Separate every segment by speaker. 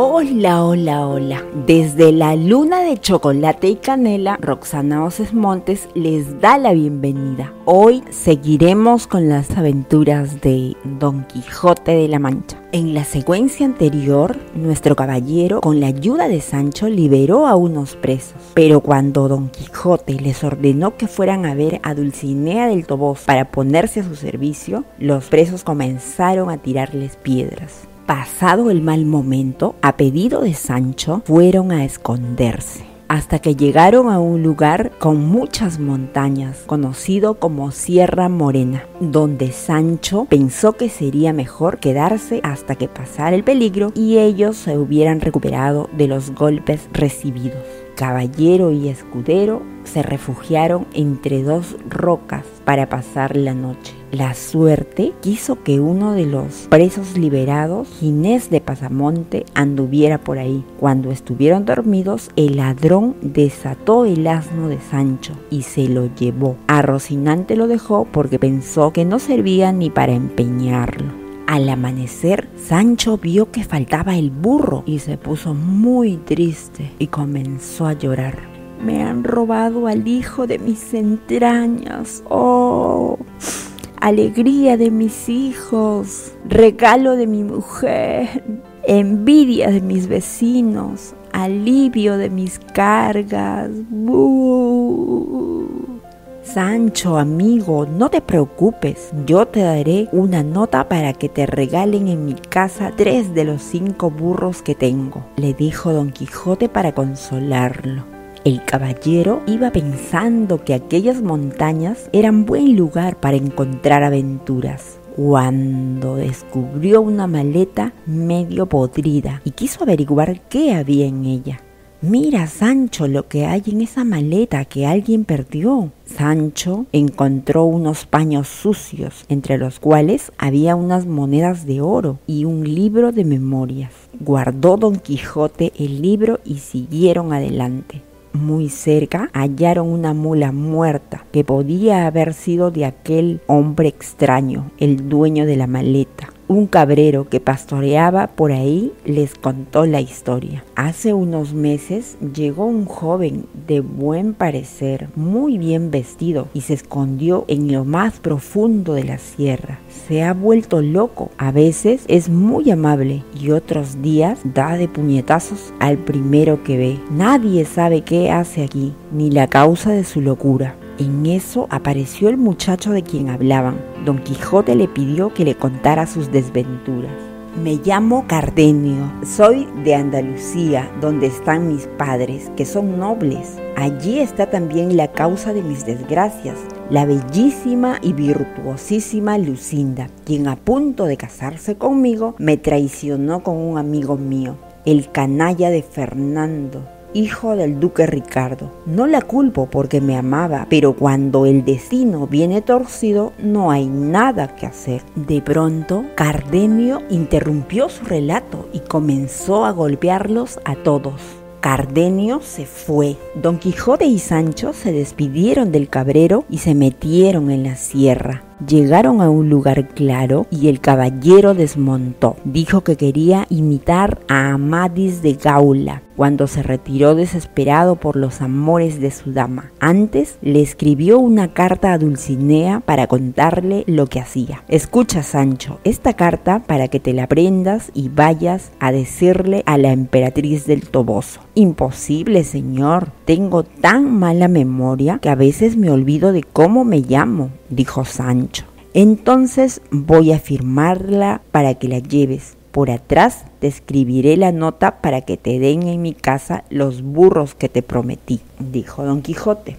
Speaker 1: Hola, hola, hola. Desde la luna de chocolate y canela, Roxana Oces Montes les da la bienvenida. Hoy seguiremos con las aventuras de Don Quijote de la Mancha. En la secuencia anterior, nuestro caballero, con la ayuda de Sancho, liberó a unos presos. Pero cuando Don Quijote les ordenó que fueran a ver a Dulcinea del Toboso para ponerse a su servicio, los presos comenzaron a tirarles piedras pasado el mal momento, a pedido de Sancho, fueron a esconderse hasta que llegaron a un lugar con muchas montañas, conocido como Sierra Morena, donde Sancho pensó que sería mejor quedarse hasta que pasara el peligro y ellos se hubieran recuperado de los golpes recibidos. Caballero y escudero se refugiaron entre dos rocas para pasar la noche. La suerte quiso que uno de los presos liberados, Ginés de Pasamonte, anduviera por ahí. Cuando estuvieron dormidos, el ladrón desató el asno de Sancho y se lo llevó. A Rocinante lo dejó porque pensó que no servía ni para empeñarlo. Al amanecer, Sancho vio que faltaba el burro y se puso muy triste y comenzó a llorar. Me han robado al hijo de mis entrañas. Oh alegría de mis hijos, regalo de mi mujer, envidia de mis vecinos, alivio de mis cargas. Sancho, amigo, no te preocupes, yo te daré una nota para que te regalen en mi casa tres de los cinco burros que tengo, le dijo don Quijote para consolarlo. El caballero iba pensando que aquellas montañas eran buen lugar para encontrar aventuras cuando descubrió una maleta medio podrida y quiso averiguar qué había en ella. Mira, Sancho, lo que hay en esa maleta que alguien perdió. Sancho encontró unos paños sucios, entre los cuales había unas monedas de oro y un libro de memorias. Guardó don Quijote el libro y siguieron adelante. Muy cerca hallaron una mula muerta que podía haber sido de aquel hombre extraño, el dueño de la maleta. Un cabrero que pastoreaba por ahí les contó la historia. Hace unos meses llegó un joven de buen parecer, muy bien vestido, y se escondió en lo más profundo de la sierra. Se ha vuelto loco. A veces es muy amable y otros días da de puñetazos al primero que ve. Nadie sabe qué hace aquí, ni la causa de su locura. En eso apareció el muchacho de quien hablaban. Don Quijote le pidió que le contara sus desventuras. Me llamo Cardenio, soy de Andalucía, donde están mis padres, que son nobles. Allí está también la causa de mis desgracias, la bellísima y virtuosísima Lucinda, quien a punto de casarse conmigo me traicionó con un amigo mío, el canalla de Fernando, hijo del duque Ricardo. No la culpo porque me amaba, pero cuando el destino viene torcido no hay nada que hacer. De pronto, Cardenio interrumpió su relato y comenzó a golpearlos a todos. Cardenio se fue. Don Quijote y Sancho se despidieron del cabrero y se metieron en la sierra. Llegaron a un lugar claro y el caballero desmontó. Dijo que quería imitar a Amadis de Gaula cuando se retiró desesperado por los amores de su dama. Antes le escribió una carta a Dulcinea para contarle lo que hacía. Escucha, Sancho, esta carta para que te la prendas y vayas a decirle a la emperatriz del Toboso. Imposible, señor. Tengo tan mala memoria que a veces me olvido de cómo me llamo, dijo Sancho. Entonces voy a firmarla para que la lleves. Por atrás te escribiré la nota para que te den en mi casa los burros que te prometí, dijo don Quijote.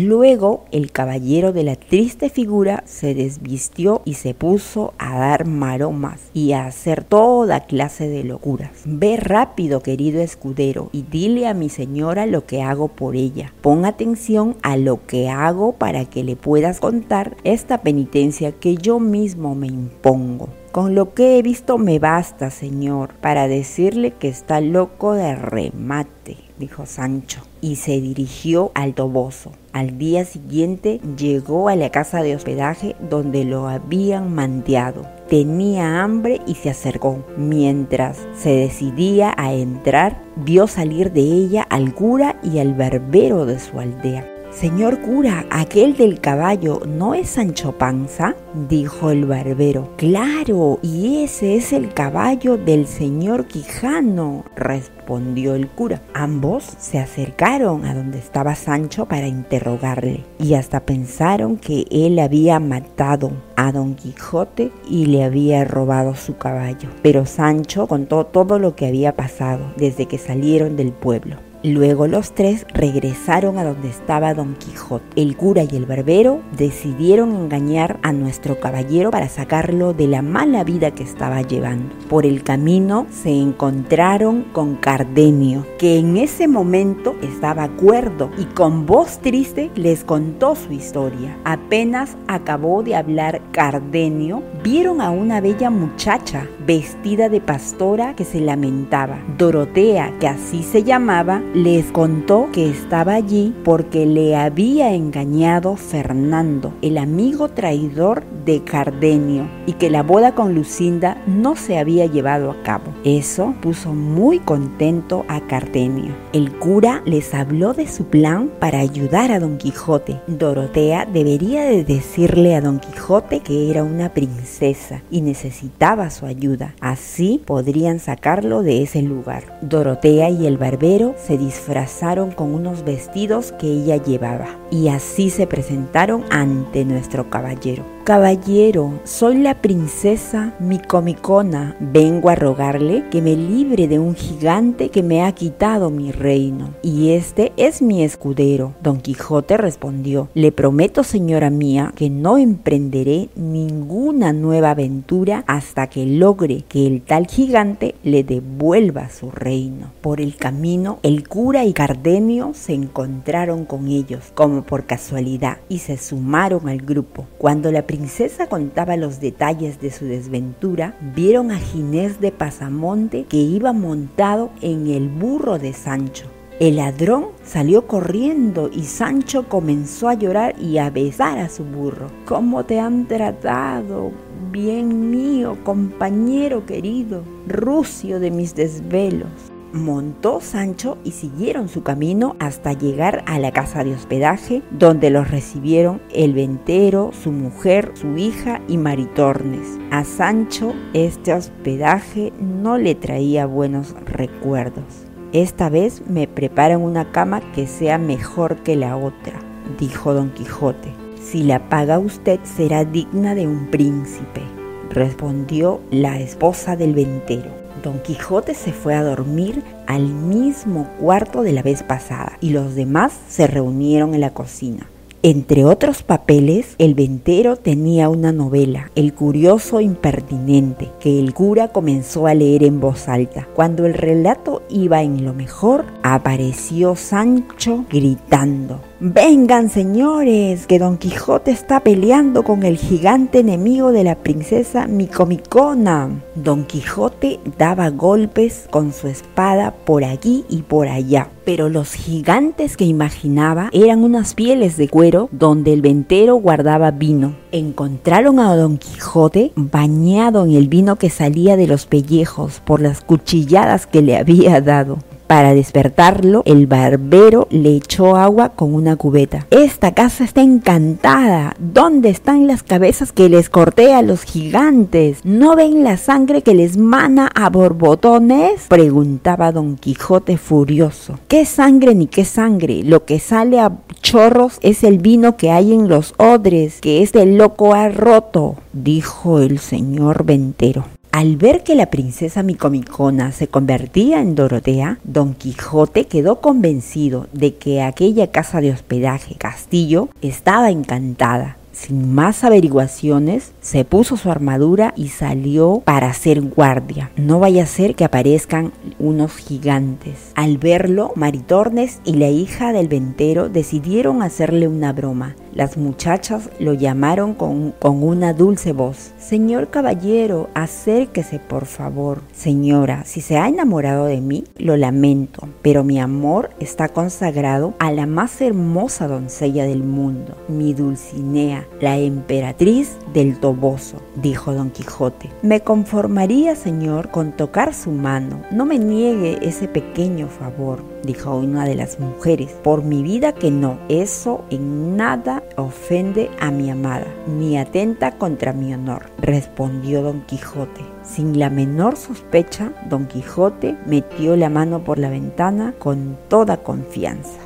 Speaker 1: Luego el caballero de la triste figura se desvistió y se puso a dar maromas y a hacer toda clase de locuras. Ve rápido, querido escudero, y dile a mi señora lo que hago por ella. Pon atención a lo que hago para que le puedas contar esta penitencia que yo mismo me impongo. Con lo que he visto me basta, señor, para decirle que está loco de remate, dijo Sancho, y se dirigió al toboso. Al día siguiente llegó a la casa de hospedaje donde lo habían manteado. Tenía hambre y se acercó. Mientras se decidía a entrar, vio salir de ella al cura y al barbero de su aldea. Señor cura, aquel del caballo no es Sancho Panza, dijo el barbero. Claro, y ese es el caballo del señor Quijano, respondió el cura. Ambos se acercaron a donde estaba Sancho para interrogarle y hasta pensaron que él había matado a Don Quijote y le había robado su caballo. Pero Sancho contó todo lo que había pasado desde que salieron del pueblo. Luego los tres regresaron a donde estaba Don Quijote. El cura y el barbero decidieron engañar a nuestro caballero para sacarlo de la mala vida que estaba llevando. Por el camino se encontraron con Cardenio, que en ese momento estaba cuerdo y con voz triste les contó su historia. Apenas acabó de hablar Cardenio, vieron a una bella muchacha vestida de pastora que se lamentaba. Dorotea, que así se llamaba, les contó que estaba allí porque le había engañado Fernando, el amigo traidor de Cardenio, y que la boda con Lucinda no se había llevado a cabo. Eso puso muy contento a Cardenio. El cura les habló de su plan para ayudar a Don Quijote. Dorotea debería de decirle a Don Quijote que era una princesa y necesitaba su ayuda. Así podrían sacarlo de ese lugar. Dorotea y el barbero se disfrazaron con unos vestidos que ella llevaba y así se presentaron ante nuestro caballero. Caballero, soy la princesa Micomicona. Vengo a rogarle que me libre de un gigante que me ha quitado mi reino. Y este es mi escudero. Don Quijote respondió, le prometo, señora mía, que no emprenderé ninguna nueva aventura hasta que logre que el tal gigante le devuelva su reino. Por el camino, el cura y Cardenio se encontraron con ellos, como por casualidad, y se sumaron al grupo. Cuando la princesa contaba los detalles de su desventura, vieron a Ginés de Pasamonte que iba montado en el burro de Sancho. El ladrón salió corriendo y Sancho comenzó a llorar y a besar a su burro. ¿Cómo te han tratado? Bien mío, compañero querido, rucio de mis desvelos. Montó Sancho y siguieron su camino hasta llegar a la casa de hospedaje donde los recibieron el ventero, su mujer, su hija y Maritornes. A Sancho este hospedaje no le traía buenos recuerdos. Esta vez me preparan una cama que sea mejor que la otra, dijo Don Quijote. Si la paga usted será digna de un príncipe, respondió la esposa del ventero. Don Quijote se fue a dormir al mismo cuarto de la vez pasada y los demás se reunieron en la cocina. Entre otros papeles, el ventero tenía una novela, El curioso impertinente, que el cura comenzó a leer en voz alta. Cuando el relato iba en lo mejor, apareció Sancho gritando. Vengan señores, que Don Quijote está peleando con el gigante enemigo de la princesa Micomicona. Don Quijote daba golpes con su espada por aquí y por allá, pero los gigantes que imaginaba eran unas pieles de cuero donde el ventero guardaba vino. Encontraron a Don Quijote bañado en el vino que salía de los pellejos por las cuchilladas que le había dado. Para despertarlo, el barbero le echó agua con una cubeta. Esta casa está encantada. ¿Dónde están las cabezas que les corté a los gigantes? ¿No ven la sangre que les mana a borbotones? Preguntaba don Quijote furioso. ¿Qué sangre ni qué sangre? Lo que sale a chorros es el vino que hay en los odres, que este loco ha roto, dijo el señor ventero. Al ver que la princesa Micomicona se convertía en Dorotea, Don Quijote quedó convencido de que aquella casa de hospedaje, castillo, estaba encantada. Sin más averiguaciones, Se puso su armadura y salió para ser guardia. No vaya a ser que aparezcan unos gigantes. Al verlo, Maritornes y la hija del ventero decidieron hacerle una broma. Las muchachas lo llamaron con, con, una dulce voz. Señor caballero, acérquese por favor. Señora, si se ha enamorado de mí, lo lamento, pero mi amor está consagrado a la más hermosa doncella del mundo, mi Dulcinea, la emperatriz del Dijo Don Quijote. Me conformaría, señor, con tocar su mano. No me niegue ese pequeño favor, dijo una de las mujeres. Por mi vida que no, eso en nada ofende a mi amada, ni atenta contra mi honor, respondió don Quijote. Sin la menor sospecha, don Quijote metió la mano por la ventana con toda confianza.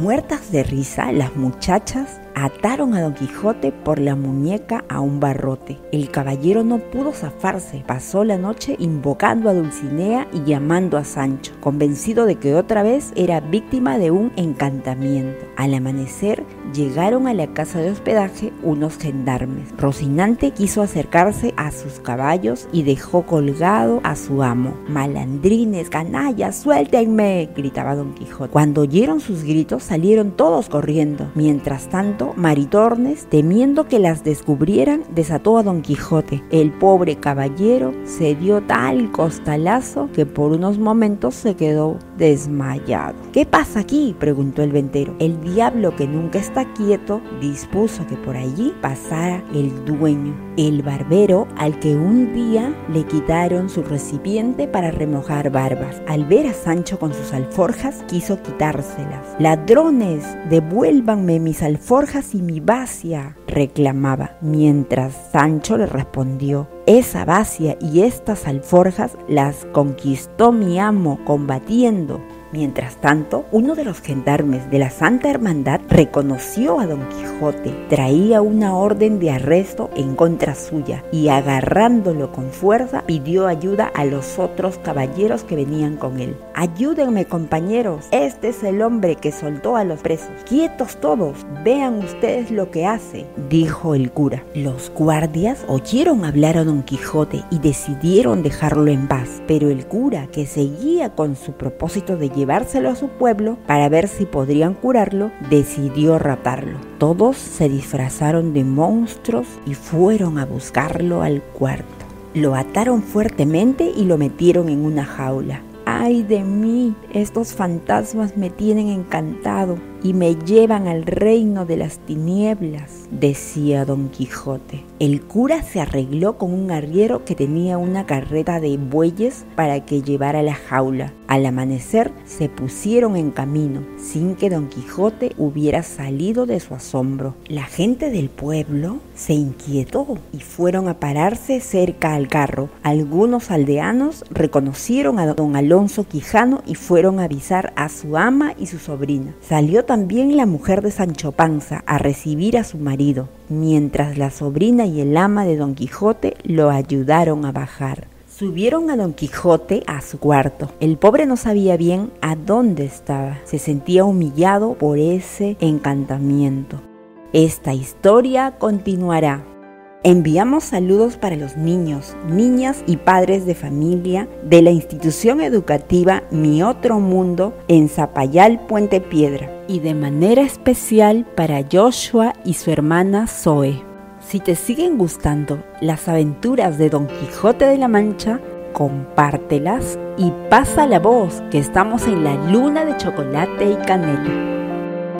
Speaker 1: Muertas de risa, las muchachas ataron a Don Quijote por la muñeca a un barrote. El caballero no pudo zafarse, pasó la noche invocando a Dulcinea y llamando a Sancho, convencido de que otra vez era víctima de un encantamiento. Al amanecer llegaron a la casa de hospedaje unos gendarmes. Rocinante quiso acercarse a sus caballos y dejó colgado a su amo. Malandrines, canallas, suéltenme, gritaba Don Quijote. Cuando oyeron sus gritos salieron todos corriendo. Mientras tanto, Maritornes, temiendo que las descubrieran, desató a Don Quijote. El pobre caballero se dio tal costalazo que por unos momentos se quedó desmayado. ¿Qué pasa aquí? preguntó el ventero. El diablo que nunca está quieto dispuso que por allí pasara el dueño, el barbero al que un día le quitaron su recipiente para remojar barbas. Al ver a Sancho con sus alforjas, quiso quitárselas. Ladrones, devuélvanme mis alforjas y mi vacia, reclamaba, mientras Sancho le respondió, esa vacia y estas alforjas las conquistó mi amo combatiendo Mientras tanto, uno de los gendarmes de la Santa Hermandad reconoció a Don Quijote, traía una orden de arresto en contra suya y agarrándolo con fuerza pidió ayuda a los otros caballeros que venían con él. Ayúdenme compañeros, este es el hombre que soltó a los presos. Quietos todos, vean ustedes lo que hace, dijo el cura. Los guardias oyeron hablar a Don Quijote y decidieron dejarlo en paz, pero el cura, que seguía con su propósito de llevárselo a su pueblo para ver si podrían curarlo, decidió raptarlo. Todos se disfrazaron de monstruos y fueron a buscarlo al cuarto. Lo ataron fuertemente y lo metieron en una jaula. ¡Ay de mí! Estos fantasmas me tienen encantado y me llevan al reino de las tinieblas, decía don Quijote. El cura se arregló con un arriero que tenía una carreta de bueyes para que llevara la jaula. Al amanecer se pusieron en camino, sin que don Quijote hubiera salido de su asombro. La gente del pueblo se inquietó y fueron a pararse cerca al carro. Algunos aldeanos reconocieron a don Alonso Quijano y fueron a avisar a su ama y su sobrina. Salió también la mujer de Sancho Panza a recibir a su marido, mientras la sobrina y el ama de Don Quijote lo ayudaron a bajar. Subieron a Don Quijote a su cuarto. El pobre no sabía bien a dónde estaba. Se sentía humillado por ese encantamiento. Esta historia continuará. Enviamos saludos para los niños, niñas y padres de familia de la institución educativa Mi Otro Mundo en Zapayal, Puente Piedra, y de manera especial para Joshua y su hermana Zoe. Si te siguen gustando las aventuras de Don Quijote de la Mancha, compártelas y pasa la voz que estamos en la luna de chocolate y canela.